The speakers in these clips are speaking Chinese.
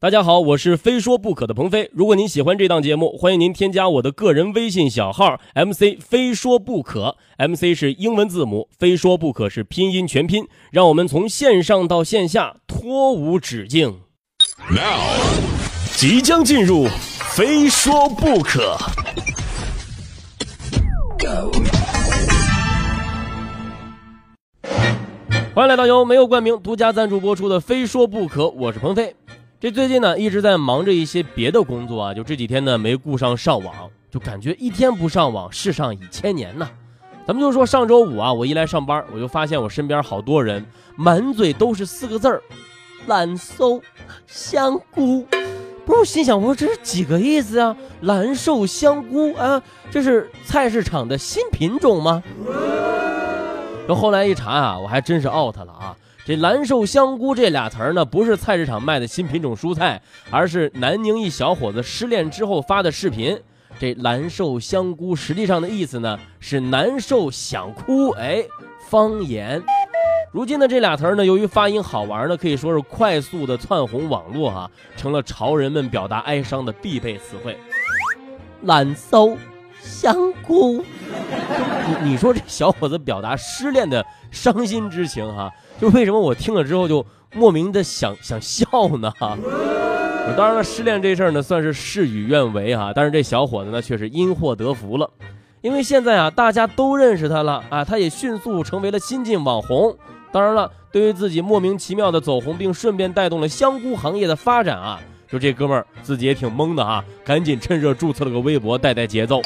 大家好，我是非说不可的鹏飞。如果您喜欢这档节目，欢迎您添加我的个人微信小号 MC 非说不可，MC 是英文字母，非说不可是拼音全拼。让我们从线上到线下，脱无止境。Now，即将进入非说不可。欢迎来到由没有冠名独家赞助播出的《非说不可》，我是鹏飞。这最近呢一直在忙着一些别的工作啊，就这几天呢没顾上上网，就感觉一天不上网，世上已千年呐。咱们就说上周五啊，我一来上班，我就发现我身边好多人满嘴都是四个字儿：蓝瘦香菇。不是，我心想，我说这是几个意思啊？蓝瘦香菇啊，这是菜市场的新品种吗？这后来一查啊，我还真是 out 了啊。这蓝瘦香菇这俩词儿呢，不是菜市场卖的新品种蔬菜，而是南宁一小伙子失恋之后发的视频。这蓝瘦香菇实际上的意思呢，是难受想哭。哎，方言。如今的这俩词儿呢，由于发音好玩呢，可以说是快速的窜红网络哈，成了潮人们表达哀伤的必备词汇。蓝瘦香菇，你 你说这小伙子表达失恋的伤心之情哈。就为什么我听了之后就莫名的想想笑呢？当然了，失恋这事儿呢算是事与愿违哈，但是这小伙子呢却是因祸得福了，因为现在啊大家都认识他了啊，他也迅速成为了新晋网红。当然了，对于自己莫名其妙的走红，并顺便带动了香菇行业的发展啊，就这哥们儿自己也挺懵的啊，赶紧趁热注册了个微博带带节奏。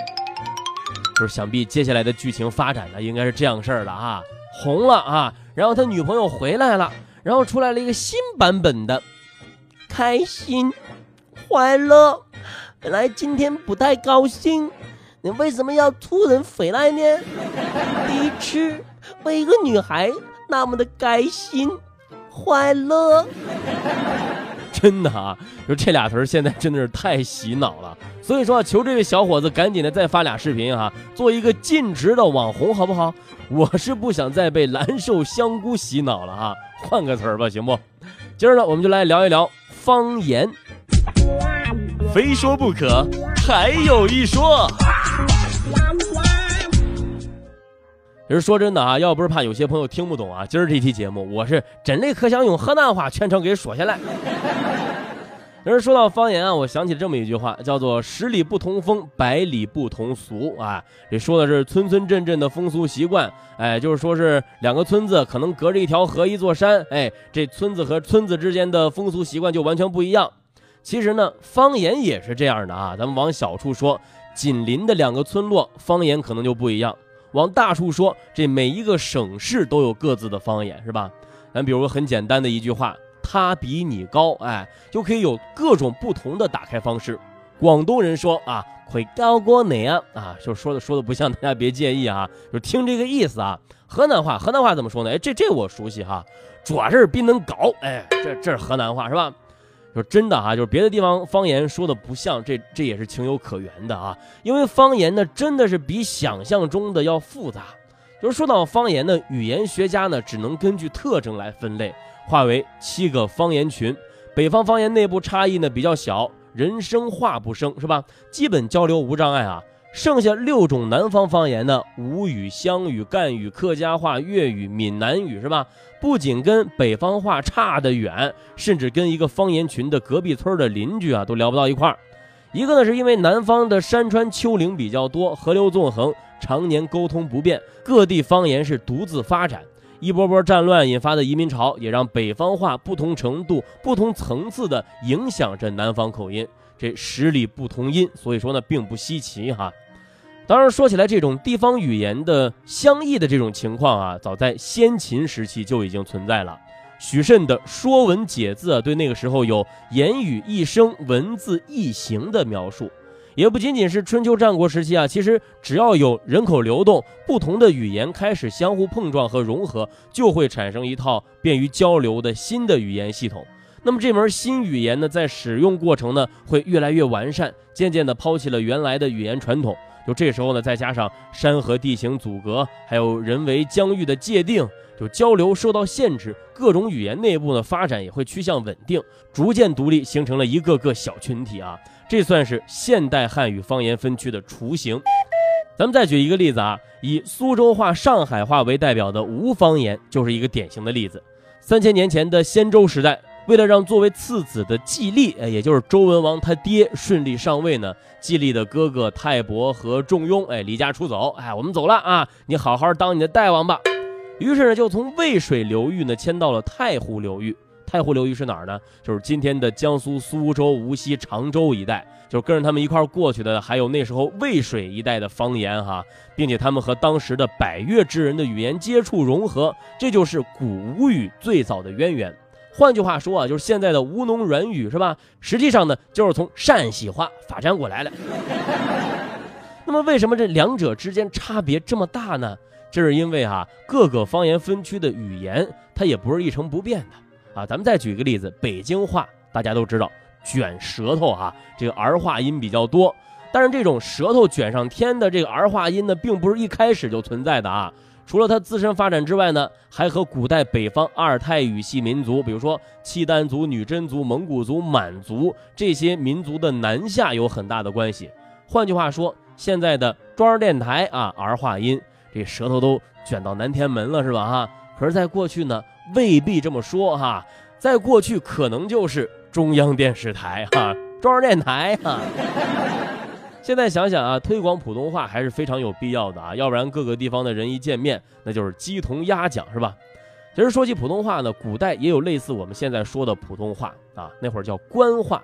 就是想必接下来的剧情发展呢，应该是这样事儿了啊，红了啊。然后他女朋友回来了，然后出来了一个新版本的，开心、快乐。本来今天不太高兴，你为什么要突然回来呢？第一次为一个女孩那么的开心、快乐。真的啊，就这俩词儿现在真的是太洗脑了。所以说啊，求这位小伙子赶紧的再发俩视频哈，做一个尽职的网红好不好？我是不想再被蓝瘦香菇洗脑了哈，换个词儿吧，行不？今儿呢，我们就来聊一聊方言，非说不可，还有一说。其实说真的啊，要不是怕有些朋友听不懂啊，今儿这期节目我是真的可想用河南话全程给说下来。人说到方言啊，我想起这么一句话，叫做“十里不同风，百里不同俗”啊。这说的是村村镇镇的风俗习惯，哎，就是说是两个村子可能隔着一条河、一座山，哎，这村子和村子之间的风俗习惯就完全不一样。其实呢，方言也是这样的啊。咱们往小处说，紧邻的两个村落方言可能就不一样。往大处说，这每一个省市都有各自的方言，是吧？咱比如很简单的一句话，“他比你高”，哎，就可以有各种不同的打开方式。广东人说啊，“会高过你啊”，啊，就说的说的不像，大家别介意啊，就听这个意思啊。河南话，河南话怎么说呢？哎，这这我熟悉哈，主要是比能高，哎，这这是河南话是吧？说真的哈，就是别的地方方言说的不像，这这也是情有可原的啊。因为方言呢，真的是比想象中的要复杂。就是说到方言呢，语言学家呢只能根据特征来分类，划为七个方言群。北方方言内部差异呢比较小，人生话不生，是吧？基本交流无障碍啊。剩下六种南方方言呢，吴语、湘语、赣语、客家话、粤语、闽南语，是吧？不仅跟北方话差得远，甚至跟一个方言群的隔壁村的邻居啊都聊不到一块儿。一个呢，是因为南方的山川丘陵比较多，河流纵横，常年沟通不便，各地方言是独自发展。一波波战乱引发的移民潮，也让北方话不同程度、不同层次的影响着南方口音。这十里不同音，所以说呢，并不稀奇哈。当然，说起来，这种地方语言的相异的这种情况啊，早在先秦时期就已经存在了。许慎的《说文解字》啊对那个时候有言语一声，文字一形的描述。也不仅仅是春秋战国时期啊，其实只要有人口流动，不同的语言开始相互碰撞和融合，就会产生一套便于交流的新的语言系统。那么这门新语言呢，在使用过程呢，会越来越完善，渐渐地抛弃了原来的语言传统。就这时候呢，再加上山河地形阻隔，还有人为疆域的界定，就交流受到限制，各种语言内部呢发展也会趋向稳定，逐渐独立，形成了一个个小群体啊。这算是现代汉语方言分区的雏形。咱们再举一个例子啊，以苏州话、上海话为代表的吴方言就是一个典型的例子。三千年前的仙周时代，为了让作为次子的季历，哎，也就是周文王他爹顺利上位呢，季历的哥哥泰伯和仲雍，哎，离家出走，哎，我们走了啊，你好好当你的大王吧。于是呢，就从渭水流域呢迁到了太湖流域。太湖流域是哪儿呢？就是今天的江苏苏州、无锡、常州一带。就是跟着他们一块儿过去的，还有那时候渭水一带的方言哈，并且他们和当时的百越之人的语言接触融合，这就是古吴语最早的渊源。换句话说啊，就是现在的吴侬软语是吧？实际上呢，就是从陕西话发展过来的。那么为什么这两者之间差别这么大呢？这是因为哈，各个方言分区的语言它也不是一成不变的啊。咱们再举一个例子，北京话大家都知道。卷舌头哈，这个儿化音比较多，但是这种舌头卷上天的这个儿化音呢，并不是一开始就存在的啊。除了它自身发展之外呢，还和古代北方阿尔泰语系民族，比如说契丹族、女真族、蒙古族、满族这些民族的南下有很大的关系。换句话说，现在的中央电台啊，儿化音这舌头都卷到南天门了，是吧？哈，可是，在过去呢，未必这么说哈，在过去可能就是。中央电视台哈，中央电台哈。现在想想啊，推广普通话还是非常有必要的啊，要不然各个地方的人一见面，那就是鸡同鸭讲，是吧？其实说起普通话呢，古代也有类似我们现在说的普通话啊，那会儿叫官话。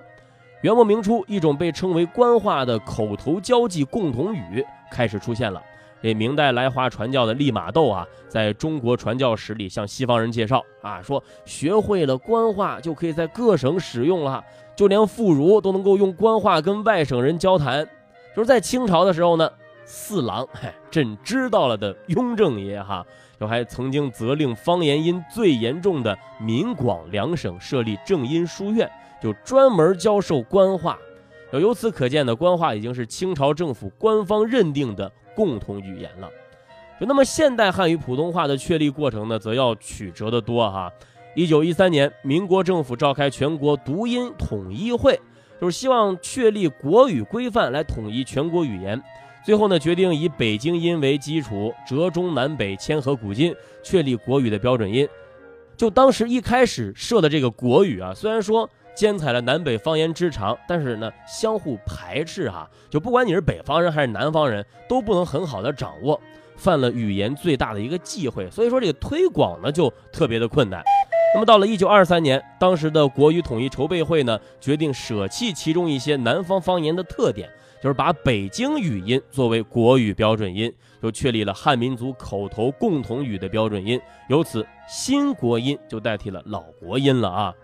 元末明初，一种被称为官话的口头交际共同语开始出现了。这明代来华传教的利玛窦啊，在中国传教史里向西方人介绍啊，说学会了官话就可以在各省使用了，就连妇孺都能够用官话跟外省人交谈。就是在清朝的时候呢，四郎，嘿，朕知道了的雍正爷哈，就还曾经责令方言音最严重的闽广两省设立正音书院，就专门教授官话。由此可见呢，官话已经是清朝政府官方认定的。共同语言了，就那么现代汉语普通话的确立过程呢，则要曲折得多哈。一九一三年，民国政府召开全国读音统一会，就是希望确立国语规范来统一全国语言。最后呢，决定以北京音为基础，折中南北，迁河古今，确立国语的标准音。就当时一开始设的这个国语啊，虽然说。兼采了南北方言之长，但是呢，相互排斥哈，就不管你是北方人还是南方人，都不能很好的掌握，犯了语言最大的一个忌讳。所以说这个推广呢就特别的困难。那么到了一九二三年，当时的国语统一筹备会呢，决定舍弃其中一些南方方言的特点，就是把北京语音作为国语标准音，就确立了汉民族口头共同语的标准音，由此新国音就代替了老国音了啊。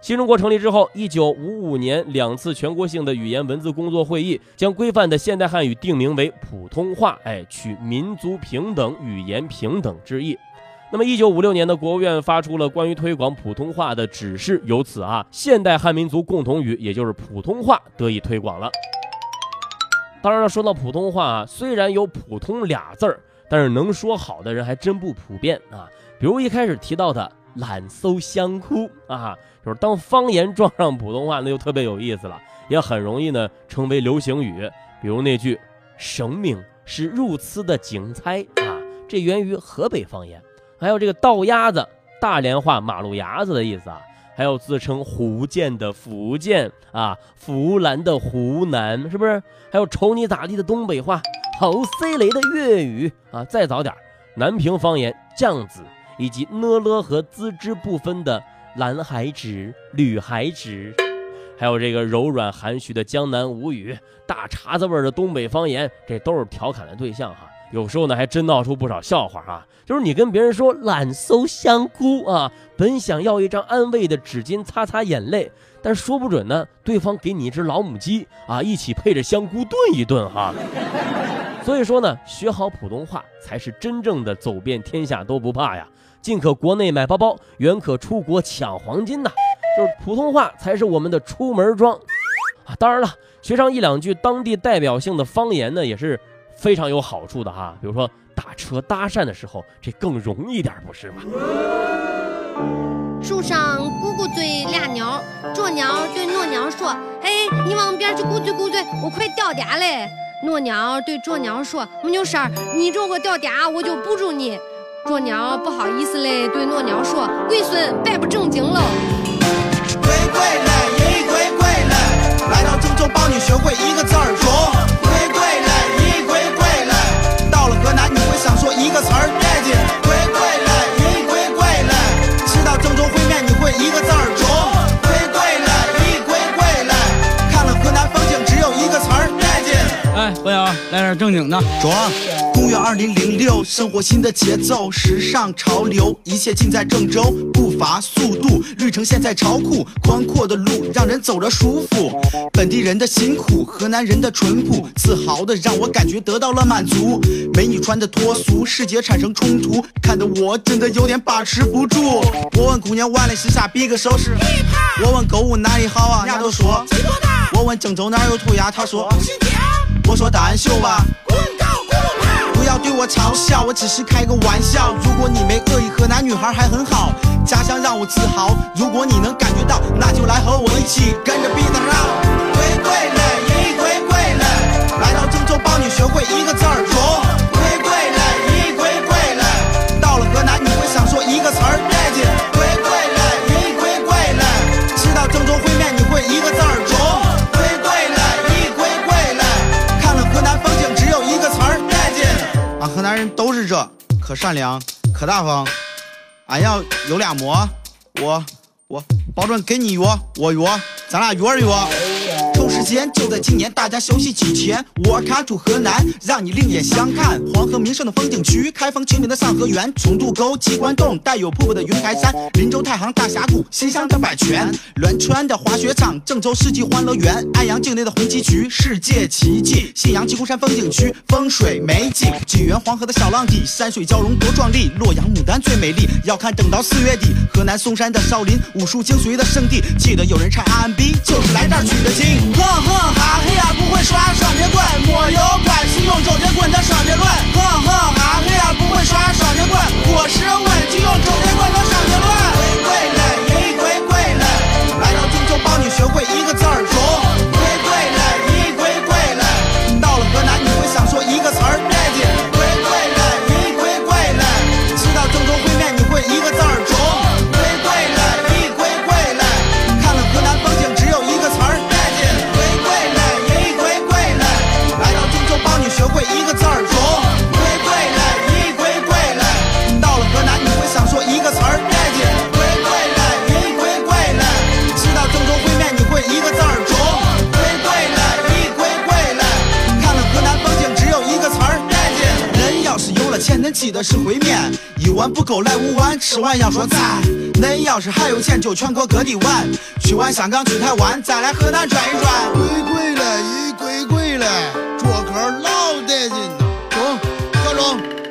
新中国成立之后，一九五五年两次全国性的语言文字工作会议将规范的现代汉语定名为普通话，哎，取民族平等、语言平等之意。那么，一九五六年的国务院发出了关于推广普通话的指示，由此啊，现代汉民族共同语，也就是普通话得以推广了。当然了，说到普通话啊，虽然有“普通”俩字儿，但是能说好的人还真不普遍啊。比如一开始提到的。懒搜香哭啊，就是当方言撞上普通话，那就特别有意思了，也很容易呢成为流行语。比如那句“生命是如此的精彩”啊，这源于河北方言。还有这个“倒鸭子”，大连话“马路牙子”的意思啊。还有自称福建的福建啊，湖南的湖南，是不是？还有瞅你咋地的东北话，好塞雷的粤语啊。再早点，南平方言“酱子”。以及呢了和滋之不分的蓝海纸、绿海纸，还有这个柔软含蓄的江南吴语、大碴子味儿的东北方言，这都是调侃的对象哈。有时候呢，还真闹出不少笑话啊。就是你跟别人说懒搜香菇啊，本想要一张安慰的纸巾擦擦眼泪，但说不准呢，对方给你一只老母鸡啊，一起配着香菇炖一顿哈。所以说呢，学好普通话才是真正的走遍天下都不怕呀。进可国内买包包，远可出国抢黄金呐！就是普通话才是我们的出门装啊！当然了，学上一两句当地代表性的方言呢，也是非常有好处的哈。比如说打车搭讪的时候，这更容易点，不是吗？树上咕咕嘴俩鸟，啄鸟对糯鸟说：“哎，你往边去咕嘴咕嘴，我快掉嗲嘞。”糯鸟对啄鸟说：“没牛婶儿，你如果掉嗲，我就不住你。”啄鸟不好意思嘞，对糯鸟说：“龟孙，别不正经喽。”龟龟嘞，一龟龟嘞，来到郑州帮你学会一个字儿中。一个词儿带劲。龟龟嘞，一归归来，吃到郑州烩面你会一个字儿中。龟龟嘞，一龟龟嘞，看了河南风景只有一个词儿带劲。哎，朋友，来点正经的。中。公元二零零六，生活新的节奏，时尚潮流，一切尽在郑州。步伐、速度，绿城现在超酷，宽阔的路让人走着舒服。本地人的辛苦，河南人的淳朴，自豪的让我感觉得到了满足。美女穿的脱俗，视觉产生冲突，看得我真的有点把持不住。我问姑娘完了，心下比个手势。我问购物哪里好啊？人家都说。我问郑州哪有涂鸦？他说。我说单秀吧。不要对我嘲笑，我只是开个玩笑。如果你没恶意，河南女孩还很好，家乡让我自豪。如果你能感觉到，那就来和我一起跟着 beat 绕。对对嘞，可善良，可大方。俺要有俩馍，我我保准给你约，我约，咱俩约着约。间就在今年，大家休息几天。我卡住河南，让你另眼相看。黄河名胜的风景区，开封清明的上河园，重渡沟、鸡冠洞，带有瀑布的云台山，林州太行大峡谷，心向着百泉。栾川的滑雪场，郑州世纪欢乐园，安阳境内的红旗渠，世界奇迹。信阳鸡公山风景区，风水美景。济源黄河的小浪底，山水交融多壮丽。洛阳牡丹最美丽，要看等到四月底。河南嵩山的少林，武术精髓的圣地。记得有人唱 R&B，就是来这儿取的经。哼哼哈嘿呀，不会耍双截棍，没有关系，用周杰棍的双截棍。哼哼哈嘿呀，不会耍双截棍，我是问题用周杰棍的双截棍。鬼鬼嘞，一龟龟嘞，来到郑州帮你学会一个字儿中。是烩面，一碗不够来五碗，吃完要说赞。恁要是还有钱，就全国各地玩，去完香港、去台湾，再来河南转一转。鬼鬼嘞，一鬼鬼嘞，桌客老得劲，中，小龙。